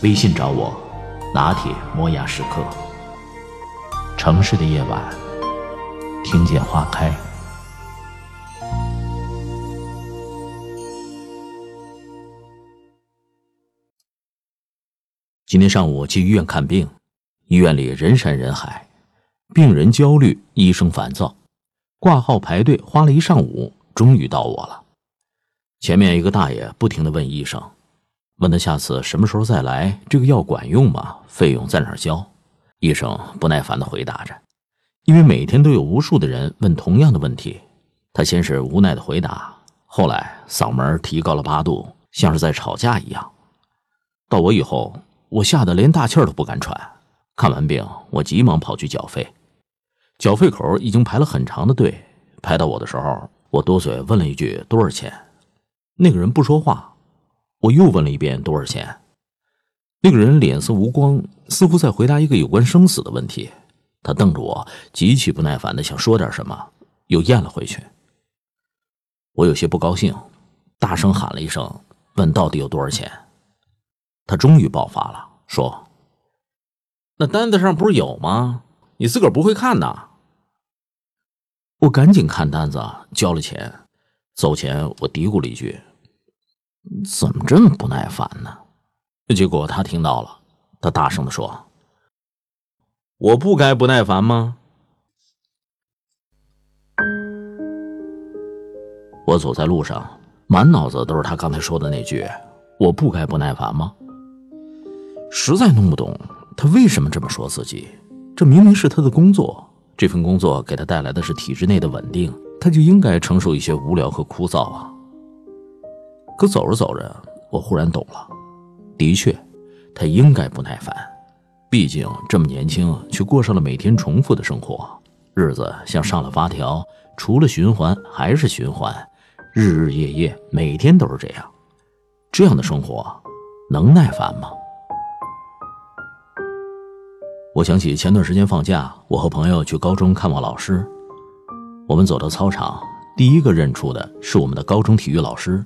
微信找我，拿铁磨牙时刻。城市的夜晚，听见花开。今天上午去医院看病，医院里人山人海，病人焦虑，医生烦躁，挂号排队花了一上午，终于到我了。前面一个大爷不停的问医生，问他下次什么时候再来，这个药管用吗？费用在哪交？医生不耐烦的回答着，因为每天都有无数的人问同样的问题，他先是无奈的回答，后来嗓门提高了八度，像是在吵架一样。到我以后。我吓得连大气都不敢喘。看完病，我急忙跑去缴费。缴费口已经排了很长的队，排到我的时候，我多嘴问了一句多少钱。那个人不说话。我又问了一遍多少钱。那个人脸色无光，似乎在回答一个有关生死的问题。他瞪着我，极其不耐烦的想说点什么，又咽了回去。我有些不高兴，大声喊了一声，问到底有多少钱。他终于爆发了，说：“那单子上不是有吗？你自个儿不会看呐？”我赶紧看单子，交了钱。走前，我嘀咕了一句：“怎么这么不耐烦呢？”结果他听到了，他大声的说：“我不该不耐烦吗？”我走在路上，满脑子都是他刚才说的那句：“我不该不耐烦吗？”实在弄不懂他为什么这么说自己。这明明是他的工作，这份工作给他带来的是体制内的稳定，他就应该承受一些无聊和枯燥啊。可走着走着，我忽然懂了，的确，他应该不耐烦。毕竟这么年轻，却过上了每天重复的生活，日子像上了发条，除了循环还是循环，日日夜夜，每天都是这样。这样的生活，能耐烦吗？我想起前段时间放假，我和朋友去高中看望老师。我们走到操场，第一个认出的是我们的高中体育老师。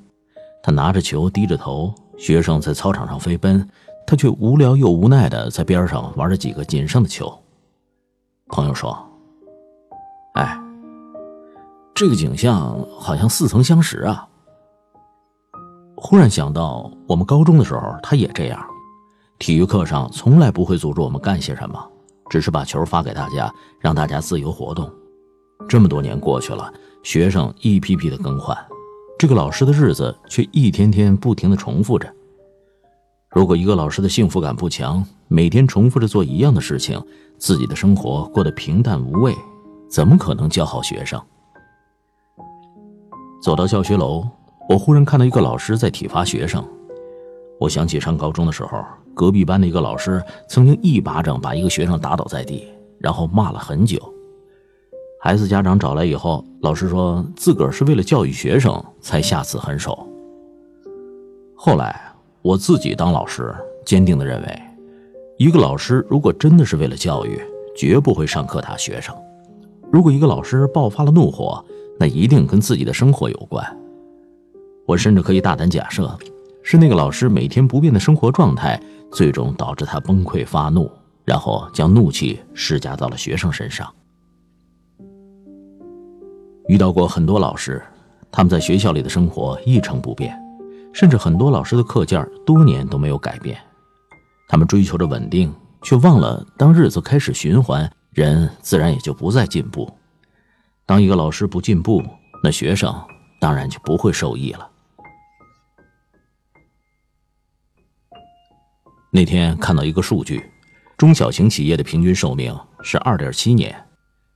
他拿着球，低着头，学生在操场上飞奔，他却无聊又无奈的在边上玩着几个仅剩的球。朋友说：“哎，这个景象好像似曾相识啊。”忽然想到，我们高中的时候，他也这样。体育课上从来不会阻止我们干些什么，只是把球发给大家，让大家自由活动。这么多年过去了，学生一批批的更换，这个老师的日子却一天天不停的重复着。如果一个老师的幸福感不强，每天重复着做一样的事情，自己的生活过得平淡无味，怎么可能教好学生？走到教学楼，我忽然看到一个老师在体罚学生。我想起上高中的时候。隔壁班的一个老师曾经一巴掌把一个学生打倒在地，然后骂了很久。孩子家长找来以后，老师说自个儿是为了教育学生才下此狠手。后来我自己当老师，坚定地认为，一个老师如果真的是为了教育，绝不会上课打学生。如果一个老师爆发了怒火，那一定跟自己的生活有关。我甚至可以大胆假设，是那个老师每天不变的生活状态。最终导致他崩溃发怒，然后将怒气施加到了学生身上。遇到过很多老师，他们在学校里的生活一成不变，甚至很多老师的课件多年都没有改变。他们追求着稳定，却忘了当日子开始循环，人自然也就不再进步。当一个老师不进步，那学生当然就不会受益了。那天看到一个数据，中小型企业的平均寿命是二点七年，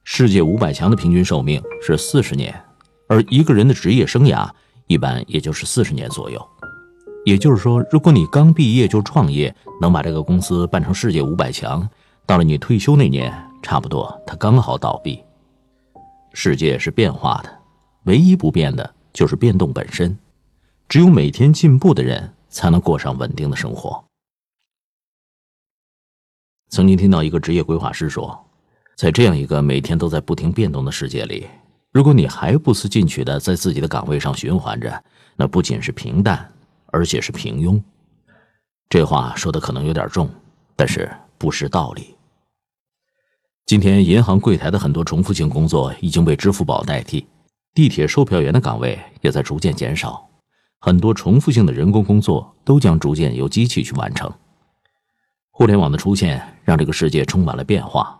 世界五百强的平均寿命是四十年，而一个人的职业生涯一般也就是四十年左右。也就是说，如果你刚毕业就创业，能把这个公司办成世界五百强，到了你退休那年，差不多它刚好倒闭。世界是变化的，唯一不变的就是变动本身。只有每天进步的人，才能过上稳定的生活。曾经听到一个职业规划师说，在这样一个每天都在不停变动的世界里，如果你还不思进取的在自己的岗位上循环着，那不仅是平淡，而且是平庸。这话说的可能有点重，但是不失道理。今天，银行柜台的很多重复性工作已经被支付宝代替，地铁售票员的岗位也在逐渐减少，很多重复性的人工工作都将逐渐由机器去完成。互联网的出现让这个世界充满了变化，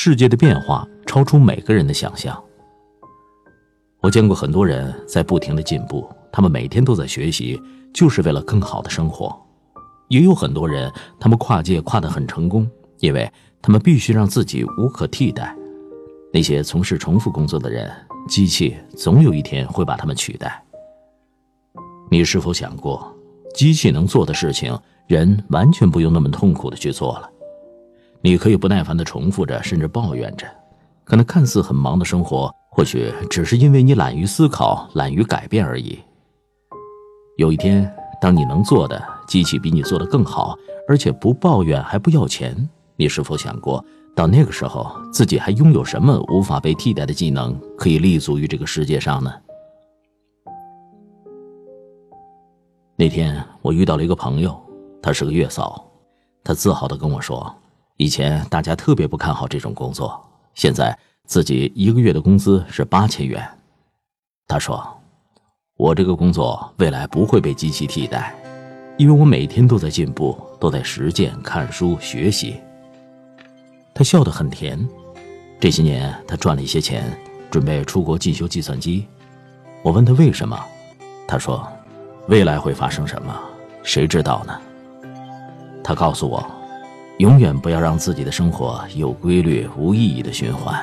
世界的变化超出每个人的想象。我见过很多人在不停的进步，他们每天都在学习，就是为了更好的生活；也有很多人，他们跨界跨得很成功，因为。他们必须让自己无可替代。那些从事重复工作的人，机器总有一天会把他们取代。你是否想过，机器能做的事情，人完全不用那么痛苦的去做了？你可以不耐烦的重复着，甚至抱怨着，可那看似很忙的生活，或许只是因为你懒于思考、懒于改变而已。有一天，当你能做的，机器比你做的更好，而且不抱怨，还不要钱。你是否想过，到那个时候，自己还拥有什么无法被替代的技能，可以立足于这个世界上呢？那天我遇到了一个朋友，他是个月嫂，他自豪的跟我说，以前大家特别不看好这种工作，现在自己一个月的工资是八千元。他说，我这个工作未来不会被机器替代，因为我每天都在进步，都在实践、看书、学习。他笑得很甜。这些年，他赚了一些钱，准备出国进修计算机。我问他为什么，他说：“未来会发生什么，谁知道呢？”他告诉我：“永远不要让自己的生活有规律、无意义的循环。”